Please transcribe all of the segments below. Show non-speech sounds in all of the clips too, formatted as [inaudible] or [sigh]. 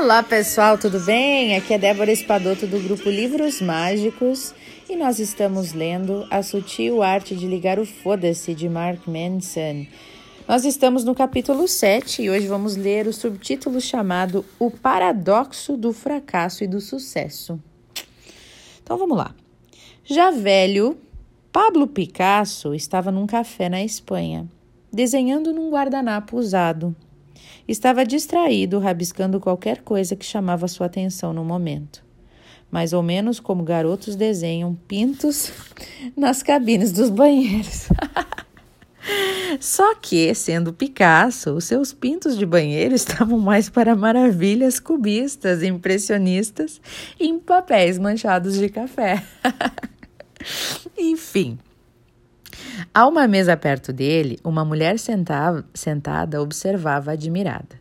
Olá pessoal, tudo bem? Aqui é Débora Espadoto do grupo Livros Mágicos e nós estamos lendo A Sutil Arte de Ligar o Foda-se de Mark Manson. Nós estamos no capítulo 7 e hoje vamos ler o subtítulo chamado O Paradoxo do Fracasso e do Sucesso. Então vamos lá. Já velho, Pablo Picasso estava num café na Espanha, desenhando num guardanapo usado Estava distraído, rabiscando qualquer coisa que chamava sua atenção no momento. Mais ou menos como garotos desenham pintos [laughs] nas cabines dos banheiros. [laughs] Só que, sendo Picasso, os seus pintos de banheiro estavam mais para maravilhas cubistas, impressionistas, em papéis manchados de café. [laughs] Enfim, a uma mesa perto dele, uma mulher sentava, sentada observava admirada.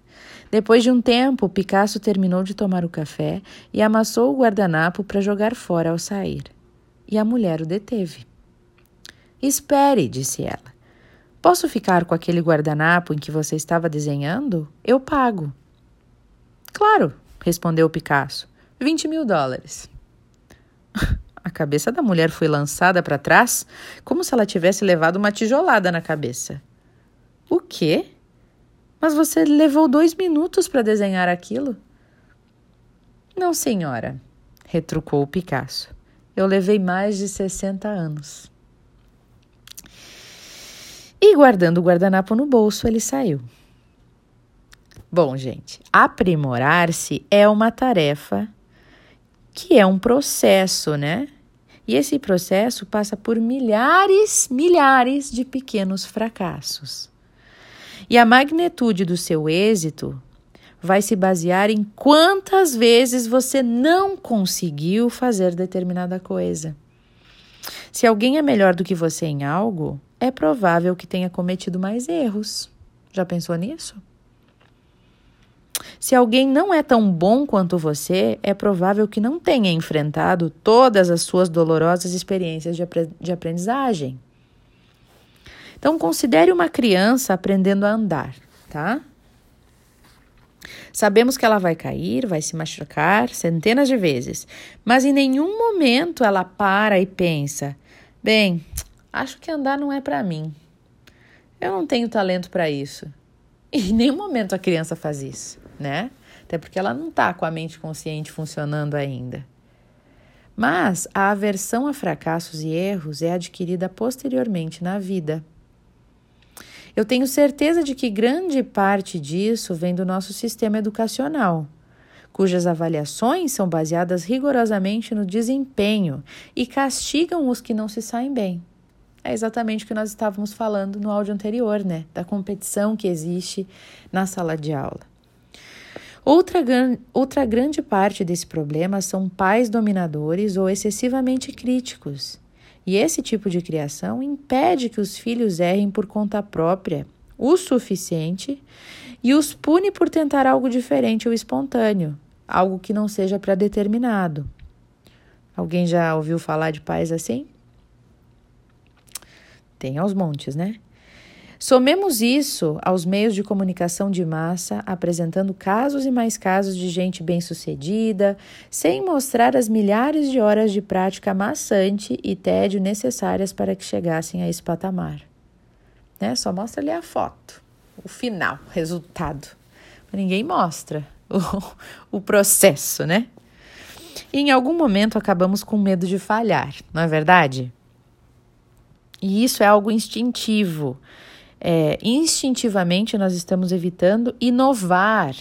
Depois de um tempo, Picasso terminou de tomar o café e amassou o guardanapo para jogar fora ao sair. E a mulher o deteve. Espere, disse ela. Posso ficar com aquele guardanapo em que você estava desenhando? Eu pago. Claro, respondeu Picasso. Vinte mil dólares. [laughs] A cabeça da mulher foi lançada para trás, como se ela tivesse levado uma tijolada na cabeça. O quê? Mas você levou dois minutos para desenhar aquilo? Não, senhora, retrucou o Picasso. Eu levei mais de 60 anos. E guardando o guardanapo no bolso, ele saiu. Bom, gente, aprimorar-se é uma tarefa que é um processo, né? E esse processo passa por milhares, milhares de pequenos fracassos. E a magnitude do seu êxito vai se basear em quantas vezes você não conseguiu fazer determinada coisa. Se alguém é melhor do que você em algo, é provável que tenha cometido mais erros. Já pensou nisso? Se alguém não é tão bom quanto você, é provável que não tenha enfrentado todas as suas dolorosas experiências de, apre de aprendizagem. Então, considere uma criança aprendendo a andar, tá? Sabemos que ela vai cair, vai se machucar centenas de vezes, mas em nenhum momento ela para e pensa: bem, acho que andar não é para mim. Eu não tenho talento para isso. E [laughs] em nenhum momento a criança faz isso né? Até porque ela não está com a mente consciente funcionando ainda. Mas a aversão a fracassos e erros é adquirida posteriormente na vida. Eu tenho certeza de que grande parte disso vem do nosso sistema educacional, cujas avaliações são baseadas rigorosamente no desempenho e castigam os que não se saem bem. É exatamente o que nós estávamos falando no áudio anterior, né? Da competição que existe na sala de aula. Outra, outra grande parte desse problema são pais dominadores ou excessivamente críticos. E esse tipo de criação impede que os filhos errem por conta própria o suficiente e os pune por tentar algo diferente ou espontâneo, algo que não seja pré-determinado. Alguém já ouviu falar de pais assim? Tem aos montes, né? Somemos isso aos meios de comunicação de massa, apresentando casos e mais casos de gente bem-sucedida, sem mostrar as milhares de horas de prática maçante e tédio necessárias para que chegassem a esse patamar. Né? Só mostra ali a foto, o final, o resultado. Ninguém mostra o, [laughs] o processo, né? E em algum momento acabamos com medo de falhar, não é verdade? E isso é algo instintivo é, instintivamente nós estamos evitando inovar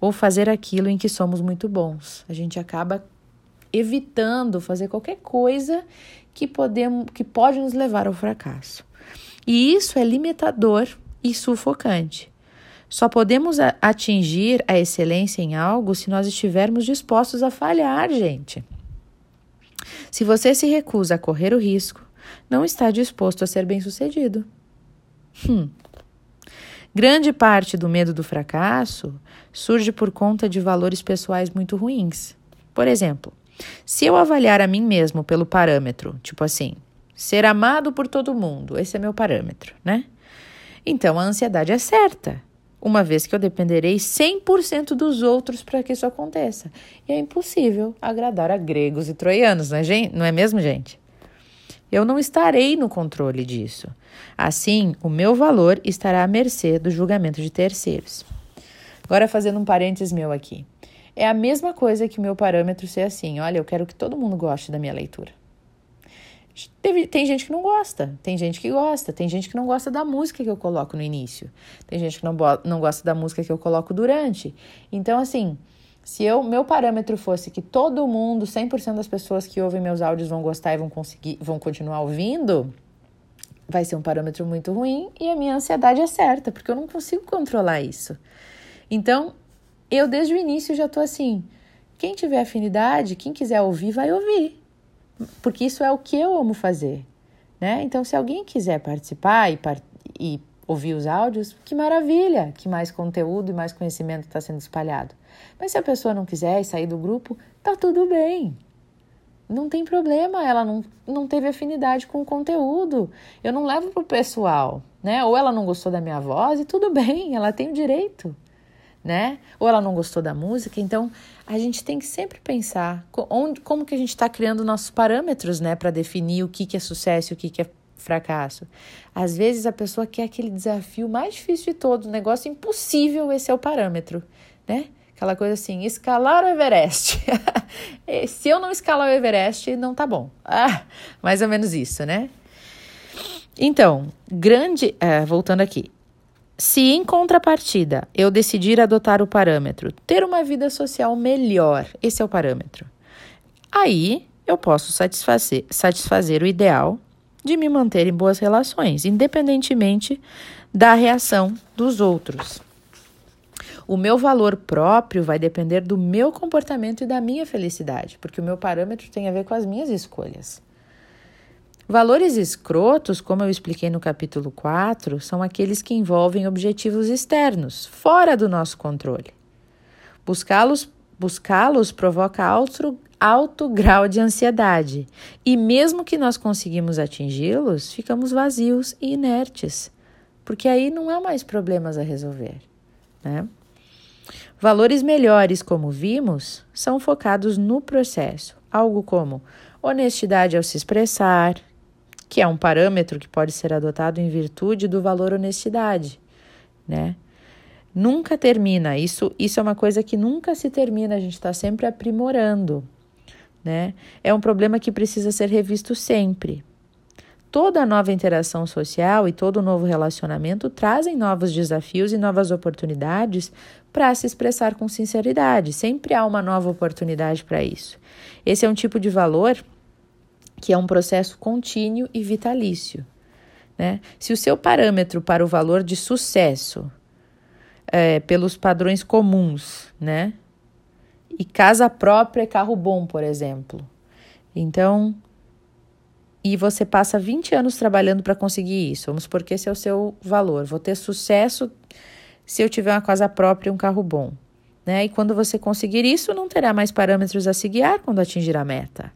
ou fazer aquilo em que somos muito bons. A gente acaba evitando fazer qualquer coisa que, podemos, que pode nos levar ao fracasso. E isso é limitador e sufocante. Só podemos atingir a excelência em algo se nós estivermos dispostos a falhar, gente. Se você se recusa a correr o risco, não está disposto a ser bem-sucedido. Hum. Grande parte do medo do fracasso surge por conta de valores pessoais muito ruins. Por exemplo, se eu avaliar a mim mesmo pelo parâmetro, tipo assim, ser amado por todo mundo, esse é meu parâmetro, né? Então a ansiedade é certa. uma vez que eu dependerei 100% dos outros para que isso aconteça. E é impossível agradar a gregos e troianos, não é, gente? não é mesmo, gente? Eu não estarei no controle disso. Assim, o meu valor estará à mercê do julgamento de terceiros. Agora, fazendo um parênteses meu aqui. É a mesma coisa que o meu parâmetro ser assim: olha, eu quero que todo mundo goste da minha leitura. Teve, tem gente que não gosta, tem gente que gosta, tem gente que não gosta da música que eu coloco no início, tem gente que não, não gosta da música que eu coloco durante. Então, assim, se eu meu parâmetro fosse que todo mundo, 100% das pessoas que ouvem meus áudios vão gostar e vão conseguir, vão continuar ouvindo, vai ser um parâmetro muito ruim e a minha ansiedade é certa, porque eu não consigo controlar isso. Então, eu desde o início já tô assim, quem tiver afinidade, quem quiser ouvir, vai ouvir porque isso é o que eu amo fazer, né? Então, se alguém quiser participar e, e ouvir os áudios, que maravilha, que mais conteúdo e mais conhecimento está sendo espalhado. Mas se a pessoa não quiser e sair do grupo, tá tudo bem. Não tem problema, ela não, não teve afinidade com o conteúdo. Eu não levo pro pessoal, né? Ou ela não gostou da minha voz e tudo bem, ela tem o direito né? Ou ela não gostou da música. Então, a gente tem que sempre pensar onde, como que a gente está criando nossos parâmetros, né, para definir o que, que é sucesso e o que, que é fracasso. Às vezes a pessoa quer aquele desafio mais difícil de todos, um negócio impossível, esse é o parâmetro, né? Aquela coisa assim, escalar o Everest. [laughs] Se eu não escalar o Everest, não tá bom. Ah, mais ou menos isso, né? Então, grande. É, voltando aqui. Se em contrapartida eu decidir adotar o parâmetro ter uma vida social melhor, esse é o parâmetro, aí eu posso satisfazer, satisfazer o ideal de me manter em boas relações, independentemente da reação dos outros. O meu valor próprio vai depender do meu comportamento e da minha felicidade, porque o meu parâmetro tem a ver com as minhas escolhas. Valores escrotos, como eu expliquei no capítulo 4, são aqueles que envolvem objetivos externos, fora do nosso controle. Buscá-los buscá-los provoca alto, grau de ansiedade, e mesmo que nós conseguimos atingi-los, ficamos vazios e inertes, porque aí não há mais problemas a resolver. Né? Valores melhores, como vimos, são focados no processo, algo como honestidade ao se expressar, que é um parâmetro que pode ser adotado em virtude do valor honestidade, né? Nunca termina, isso, isso é uma coisa que nunca se termina, a gente está sempre aprimorando, né? É um problema que precisa ser revisto sempre. Toda nova interação social e todo novo relacionamento trazem novos desafios e novas oportunidades para se expressar com sinceridade. Sempre há uma nova oportunidade para isso. Esse é um tipo de valor que é um processo contínuo e vitalício. Né? Se o seu parâmetro para o valor de sucesso é, pelos padrões comuns, né? E casa própria é carro bom, por exemplo. Então, e você passa 20 anos trabalhando para conseguir isso. Vamos supor que esse é o seu valor. Vou ter sucesso se eu tiver uma casa própria e um carro bom. Né? E quando você conseguir isso, não terá mais parâmetros a se guiar quando atingir a meta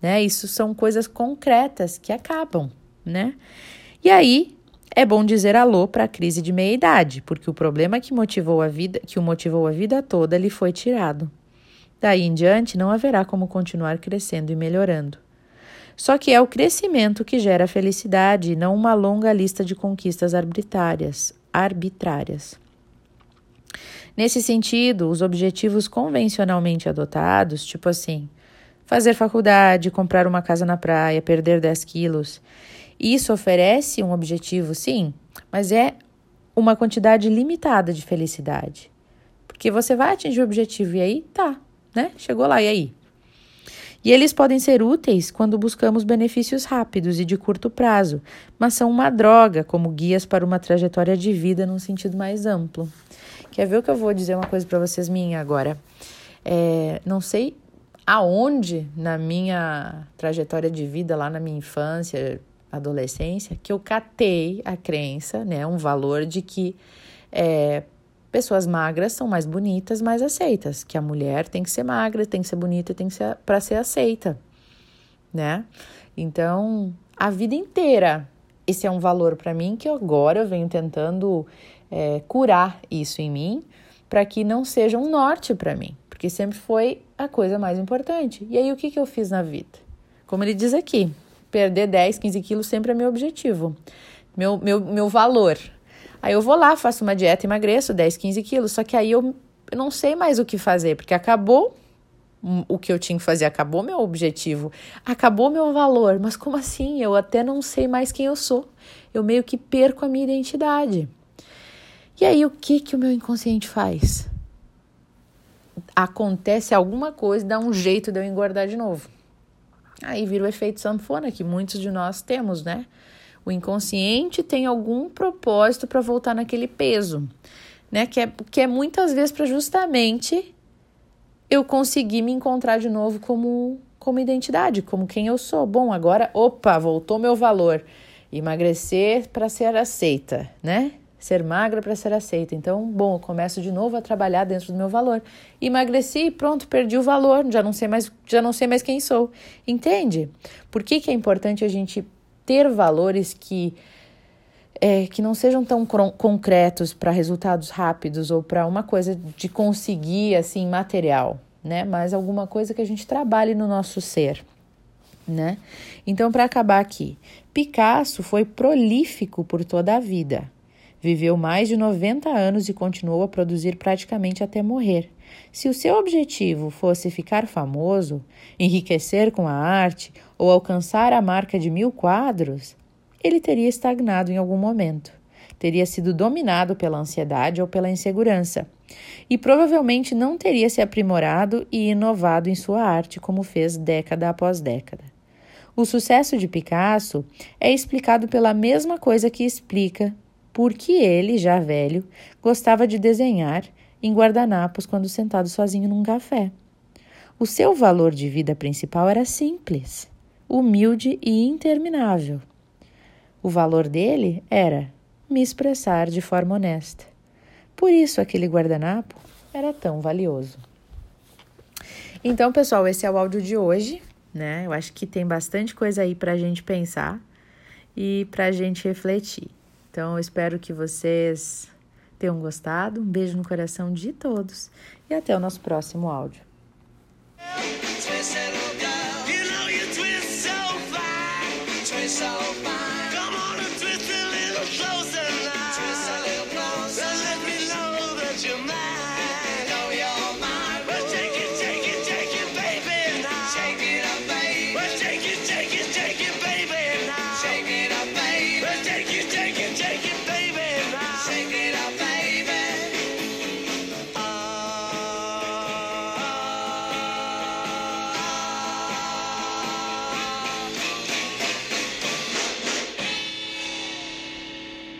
né? Isso são coisas concretas que acabam, né? E aí é bom dizer alô para a crise de meia idade, porque o problema que motivou a vida, que o motivou a vida toda, lhe foi tirado. Daí em diante não haverá como continuar crescendo e melhorando. Só que é o crescimento que gera felicidade, não uma longa lista de conquistas arbitrárias, arbitrárias. Nesse sentido, os objetivos convencionalmente adotados, tipo assim, fazer faculdade, comprar uma casa na praia, perder 10 quilos. Isso oferece um objetivo, sim, mas é uma quantidade limitada de felicidade. Porque você vai atingir o objetivo e aí tá, né? Chegou lá, e aí? E eles podem ser úteis quando buscamos benefícios rápidos e de curto prazo, mas são uma droga como guias para uma trajetória de vida num sentido mais amplo. Quer ver o que eu vou dizer uma coisa para vocês minha agora? É, não sei aonde na minha trajetória de vida, lá na minha infância, adolescência, que eu catei a crença, né, um valor de que é, pessoas magras são mais bonitas, mais aceitas, que a mulher tem que ser magra, tem que ser bonita, tem que ser para ser aceita, né? Então, a vida inteira esse é um valor para mim que agora eu venho tentando é, curar isso em mim para que não seja um norte para mim, porque sempre foi a coisa mais importante. E aí o que, que eu fiz na vida? Como ele diz aqui, perder 10, 15 quilos sempre é meu objetivo, meu, meu, meu valor. Aí eu vou lá, faço uma dieta, emagreço 10, 15 quilos, só que aí eu, eu não sei mais o que fazer, porque acabou o que eu tinha que fazer, acabou meu objetivo, acabou meu valor. Mas como assim? Eu até não sei mais quem eu sou. Eu meio que perco a minha identidade. E aí o que que o meu inconsciente faz? Acontece alguma coisa, dá um jeito de eu engordar de novo. Aí vira o efeito sanfona que muitos de nós temos, né? O inconsciente tem algum propósito para voltar naquele peso, né? Que é, que é muitas vezes para justamente eu conseguir me encontrar de novo como, como identidade, como quem eu sou. Bom, agora, opa, voltou meu valor. Emagrecer para ser aceita, né? Ser magra para ser aceita. Então, bom, eu começo de novo a trabalhar dentro do meu valor. Emagreci e pronto, perdi o valor, já não sei mais, já não sei mais quem sou. Entende? Por que, que é importante a gente ter valores que é, que não sejam tão concretos para resultados rápidos ou para uma coisa de conseguir assim material, né? Mas alguma coisa que a gente trabalhe no nosso ser, né? Então, para acabar aqui, Picasso foi prolífico por toda a vida. Viveu mais de 90 anos e continuou a produzir praticamente até morrer. Se o seu objetivo fosse ficar famoso, enriquecer com a arte ou alcançar a marca de mil quadros, ele teria estagnado em algum momento, teria sido dominado pela ansiedade ou pela insegurança, e provavelmente não teria se aprimorado e inovado em sua arte como fez década após década. O sucesso de Picasso é explicado pela mesma coisa que explica por que ele, já velho, gostava de desenhar em guardanapos quando sentado sozinho num café. O seu valor de vida principal era simples, humilde e interminável. O valor dele era me expressar de forma honesta. Por isso aquele guardanapo era tão valioso. Então, pessoal, esse é o áudio de hoje, né? Eu acho que tem bastante coisa aí para a gente pensar e para a gente refletir. Então, espero que vocês tenham gostado. Um beijo no coração de todos e até o nosso próximo áudio.